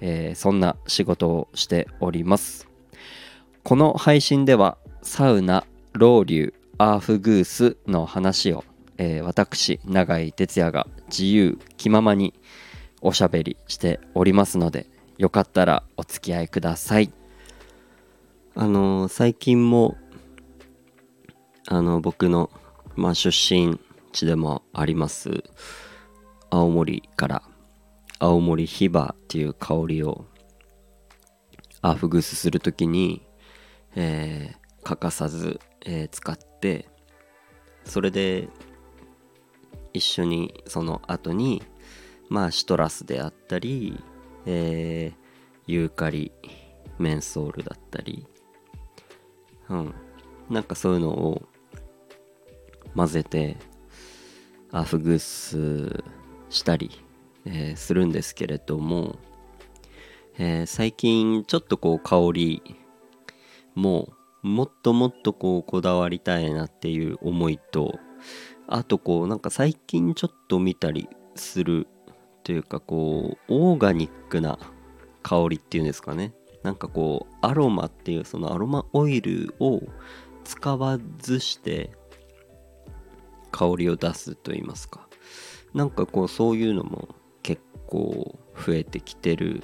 えー、そんな仕事をしております。この配信ではサウナロウリュアーフグースの話を、えー、私永井哲也が自由気ままにおしゃべりしておりますのでよかったらお付き合いください。あのー、最近もあの僕の、まあ、出身地でもあります青森から青森ヒバっていう香りをアフグースする時に、えー、欠かさず、えー、使ってそれで一緒にその後にまあシトラスであったり、えー、ユーカリメンソールだったりうん。なんかそういうのを混ぜてアフグースしたり、えー、するんですけれども、えー、最近ちょっとこう香りももっともっとこうこだわりたいなっていう思いとあとこうなんか最近ちょっと見たりするというかこうオーガニックな香りっていうんですかね。なんかこうアロマっていうそのアロマオイルを使わずして香りを出すと言いますか。なんかこうそういうのも構増えてきてる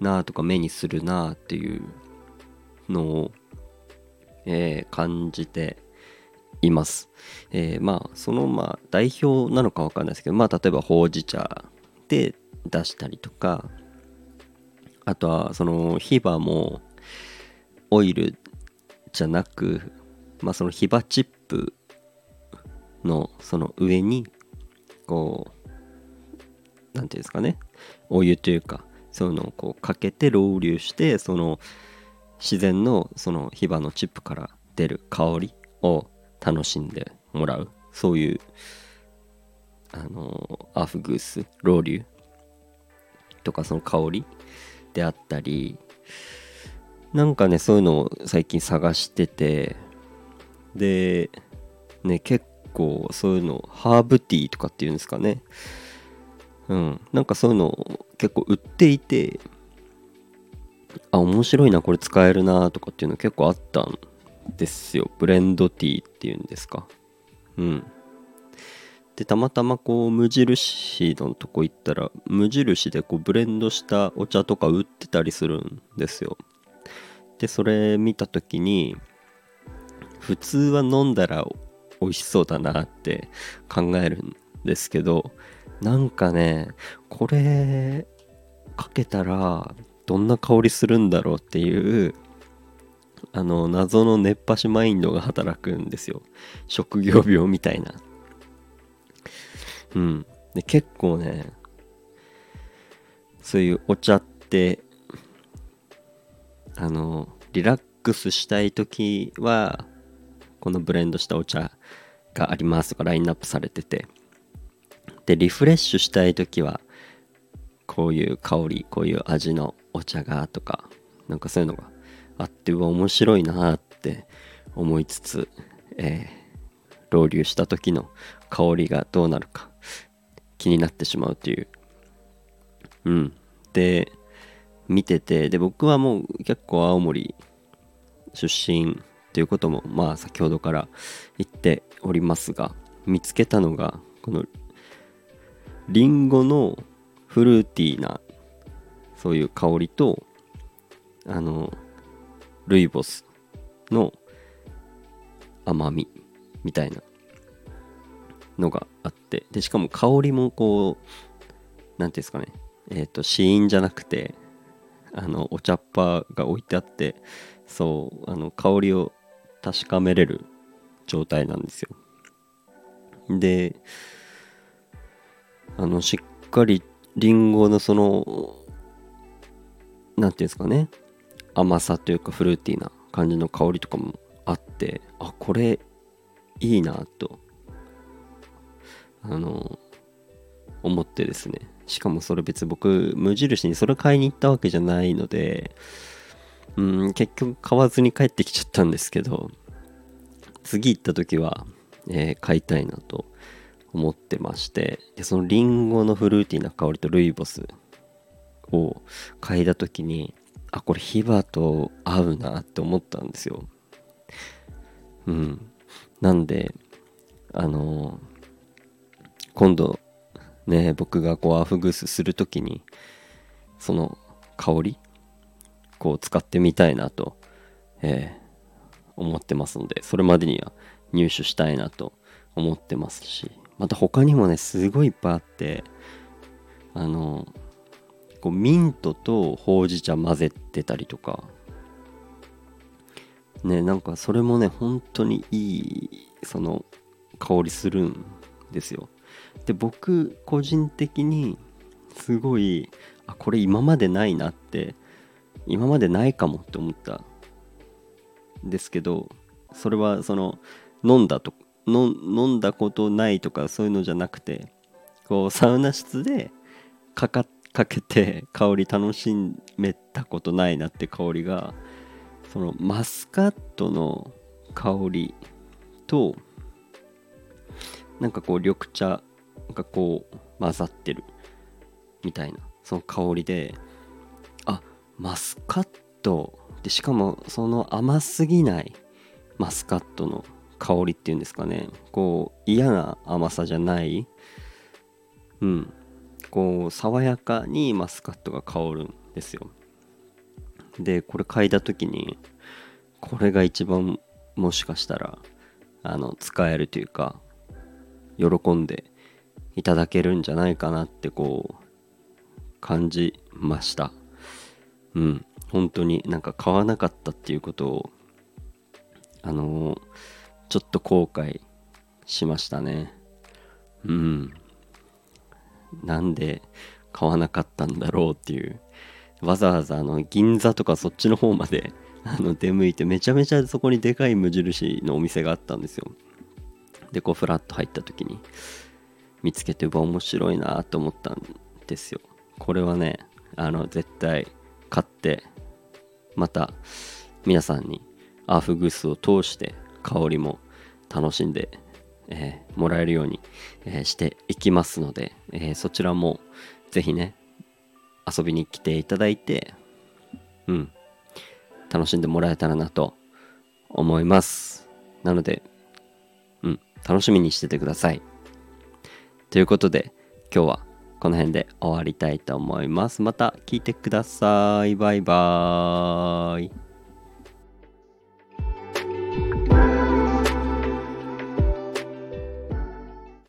なとか目にするなっていうのを、えー、感じています。えー、まあそのまあ代表なのかわかんないですけどまあ例えばほうじ茶で出したりとかあとはそのヒバもオイルじゃなくまあそのヒバチップのその上にこう何ていうんですかね。お湯というかそういうのをこうかけてロウリュしてその自然のそのヒバのチップから出る香りを楽しんでもらう。そういうあのアフグースロウリュとかその香りであったり。なんかねそういうのを最近探してて。でね結構そういうのハーブティーとかっていうんですかね。うん。なんかそういうの結構売っていてあ面白いなこれ使えるなとかっていうの結構あったんですよ。ブレンドティーっていうんですか。うん。でたまたまこう無印のとこ行ったら無印でこうブレンドしたお茶とか売ってたりするんですよ。でそれ見た時に普通は飲んだら美味しそうだなって考えるんですけどなんかねこれかけたらどんな香りするんだろうっていうあの謎の熱波師マインドが働くんですよ。職業病みたいな。うん。で結構ねそういうお茶ってあのリラックスしたい時はこのブレンドしたお茶がありますとかラインナップされてて。でリフレッシュしたい時はこういう香りこういう味のお茶がとかなんかそういうのがあってうわ面白いなって思いつつ、えー、ロウリュした時の香りがどうなるか気になってしまうという。うん。で見ててで僕はもう結構青森出身っていうこともまあ先ほどから言っておりますが見つけたのがこのリンゴのフルーティーなそういう香りとあのルイボスの甘みみたいなのがあってでしかも香りもこう何ていうんですかね。えっ、ー、と試飲じゃなくてあのお茶っ葉が置いてあってそうあの香りを確かめれる状態なんですよ。であのしっかりりんごのその何て言うんですかね。甘さというかフルーティーな感じの香りとかもあってあこれいいなとあの思ってですね。しかもそれ別僕無印にそれ買いに行ったわけじゃないのでうん結局買わずに帰ってきちゃったんですけど次行った時は、えー、買いたいなと思ってましてでそのリンゴのフルーティーな香りとルイボスを嗅いだ時にあこれヒバと合うなって思ったんですよ。うん。なんであの、今度ね僕がこうアフグースする時にその香りこう使ってみたいなと、えー、思ってますのでそれまでには入手したいなと思ってますし。また他にもねすごいいっぱいあってあのこうミントとほうじ茶混ぜてたりとか。ねなんかそれもね本当にいいその香りするんですよ。で僕個人的にすごいあこれ今までないなって今までないかもって思ったんですけどそれはその飲んだと飲んだことないとかそういうのじゃなくてこうサウナ室でかかかけて香り楽しめたことないなって香りがそのマスカットの香りとなんかこう緑茶がこう混ざってるみたいなその香りであマスカットでしかもその甘すぎないマスカットの香りっていうんですかね。こう嫌な甘さじゃない。うん。こう爽やかにマスカットが香るんですよ。でこれ嗅いだ時にこれが一番もしかしたらあの使えるというか喜んでいただけるんじゃないかなってこう感じました。うん。本当になんか買わなかったっていうことをあのーちょっと後悔しましたね。うん。なんで買わなかったんだろうっていう。わざわざあの銀座とかそっちの方まで あの出向いてめちゃめちゃそこにでかい無印のお店があったんですよ。でこうフラッと入った時に見つけてうわ面白いなと思ったんですよ。これはねあの絶対買ってまた皆さんにアーフグースを通して香りも楽しんで、えー、もらえるように、えー、していきますので、えー、そちらもぜひね遊びに来ていただいてうん楽しんでもらえたらなと思います。なのでうん楽しみにしててください。ということで今日はこの辺で終わりたいと思います。また聞いてください。バイバーイ。